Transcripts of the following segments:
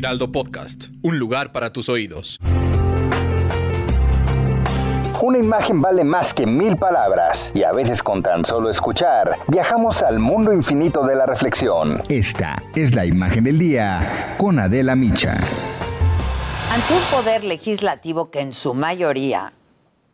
Heraldo Podcast, un lugar para tus oídos. Una imagen vale más que mil palabras y a veces con tan solo escuchar viajamos al mundo infinito de la reflexión. Esta es la imagen del día con Adela Micha. Ante un poder legislativo que en su mayoría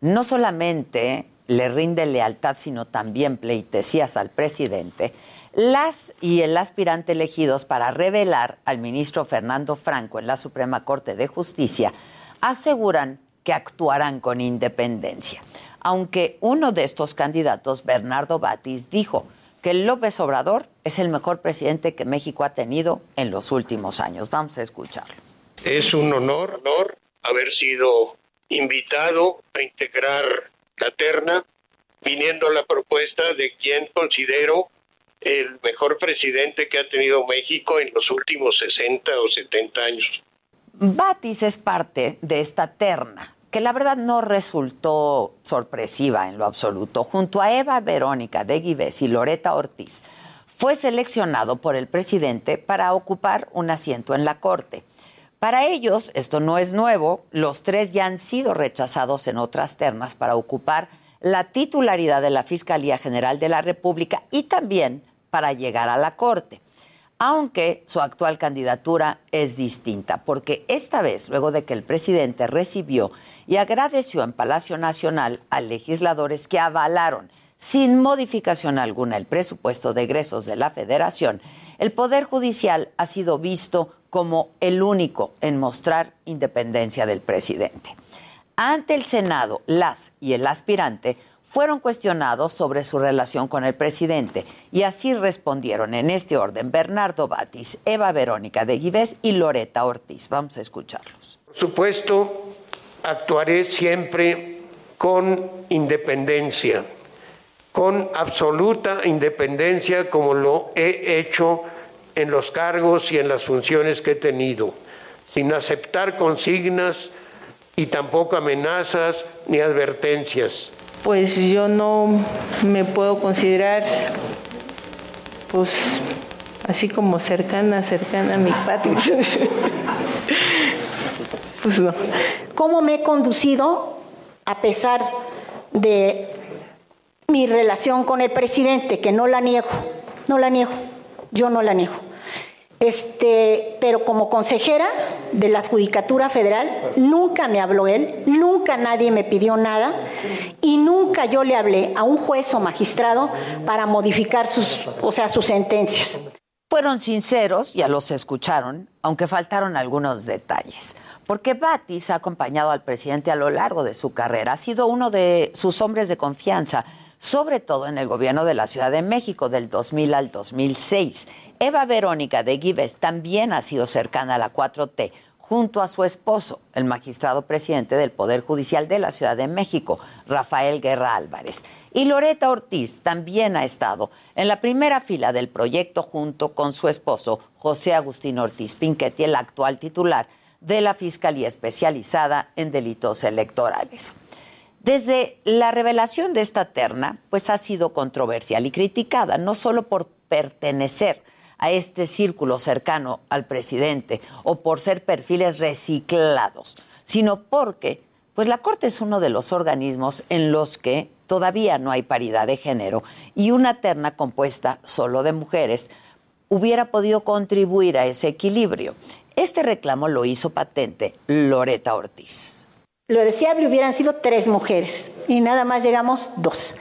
no solamente le rinde lealtad, sino también pleitesías al presidente, las y el aspirante elegidos para revelar al ministro Fernando Franco en la Suprema Corte de Justicia aseguran que actuarán con independencia. Aunque uno de estos candidatos, Bernardo Batis, dijo que López Obrador es el mejor presidente que México ha tenido en los últimos años. Vamos a escucharlo. Es un honor, honor haber sido invitado a integrar la terna, viniendo la propuesta de quien considero el mejor presidente que ha tenido México en los últimos 60 o 70 años. Batis es parte de esta terna que la verdad no resultó sorpresiva en lo absoluto. Junto a Eva Verónica de Guives y Loreta Ortiz, fue seleccionado por el presidente para ocupar un asiento en la Corte. Para ellos, esto no es nuevo, los tres ya han sido rechazados en otras ternas para ocupar la titularidad de la Fiscalía General de la República y también para llegar a la Corte aunque su actual candidatura es distinta, porque esta vez, luego de que el presidente recibió y agradeció en Palacio Nacional a legisladores que avalaron sin modificación alguna el presupuesto de egresos de la Federación, el Poder Judicial ha sido visto como el único en mostrar independencia del presidente. Ante el Senado, las y el aspirante fueron cuestionados sobre su relación con el presidente y así respondieron en este orden Bernardo Batis, Eva Verónica de Guivés y Loreta Ortiz. Vamos a escucharlos. Por supuesto, actuaré siempre con independencia, con absoluta independencia como lo he hecho en los cargos y en las funciones que he tenido, sin aceptar consignas y tampoco amenazas ni advertencias pues yo no me puedo considerar pues así como cercana, cercana a mi patria. pues no. ¿Cómo me he conducido a pesar de mi relación con el presidente, que no la niego, no la niego, yo no la niego? Este, pero como consejera de la Judicatura Federal, nunca me habló él, nunca nadie me pidió nada y nunca yo le hablé a un juez o magistrado para modificar sus, o sea, sus sentencias. Fueron sinceros, ya los escucharon, aunque faltaron algunos detalles. Porque Batis ha acompañado al presidente a lo largo de su carrera, ha sido uno de sus hombres de confianza sobre todo en el gobierno de la Ciudad de México del 2000 al 2006. Eva Verónica de Gives también ha sido cercana a la 4T junto a su esposo, el magistrado presidente del Poder Judicial de la Ciudad de México, Rafael Guerra Álvarez. Y Loreta Ortiz también ha estado en la primera fila del proyecto junto con su esposo, José Agustín Ortiz Pinchetti, el actual titular de la Fiscalía Especializada en Delitos Electorales. Desde la revelación de esta terna, pues ha sido controversial y criticada, no solo por pertenecer a este círculo cercano al presidente o por ser perfiles reciclados, sino porque pues la Corte es uno de los organismos en los que todavía no hay paridad de género y una terna compuesta solo de mujeres hubiera podido contribuir a ese equilibrio. Este reclamo lo hizo patente Loreta Ortiz. Lo deseable hubieran sido tres mujeres y nada más llegamos dos.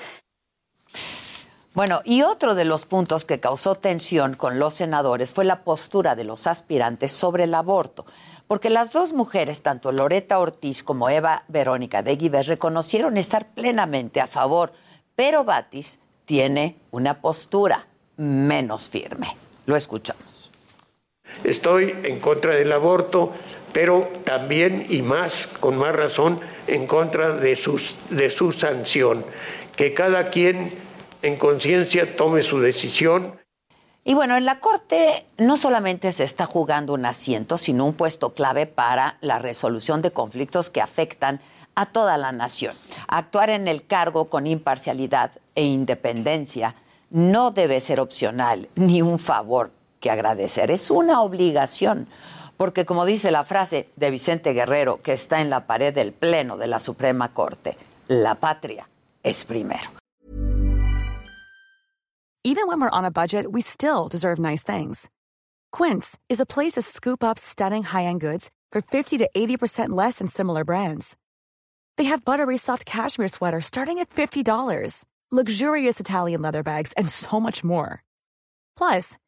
Bueno, y otro de los puntos que causó tensión con los senadores fue la postura de los aspirantes sobre el aborto, porque las dos mujeres, tanto Loreta Ortiz como Eva Verónica de Guives, reconocieron estar plenamente a favor, pero Batis tiene una postura menos firme. Lo escuchamos. Estoy en contra del aborto, pero también y más, con más razón, en contra de, su sanción. Que cada quien en conciencia tome su decisión. Y bueno, en la Corte no solamente se está jugando un asiento, sino un puesto clave para la resolución de conflictos que afectan a toda la nación. Actuar en el cargo con imparcialidad e independencia no debe ser opcional ni un favor que agradecer, es una obligación. Porque como dice la frase de Vicente Guerrero, que está en la pared del Pleno de la Suprema Corte, la patria es primero. Even when we're on a budget, we still deserve nice things. Quince is a place to scoop up stunning high-end goods for 50 to 80% less than similar brands. They have buttery soft cashmere sweaters starting at $50, luxurious Italian leather bags, and so much more. Plus,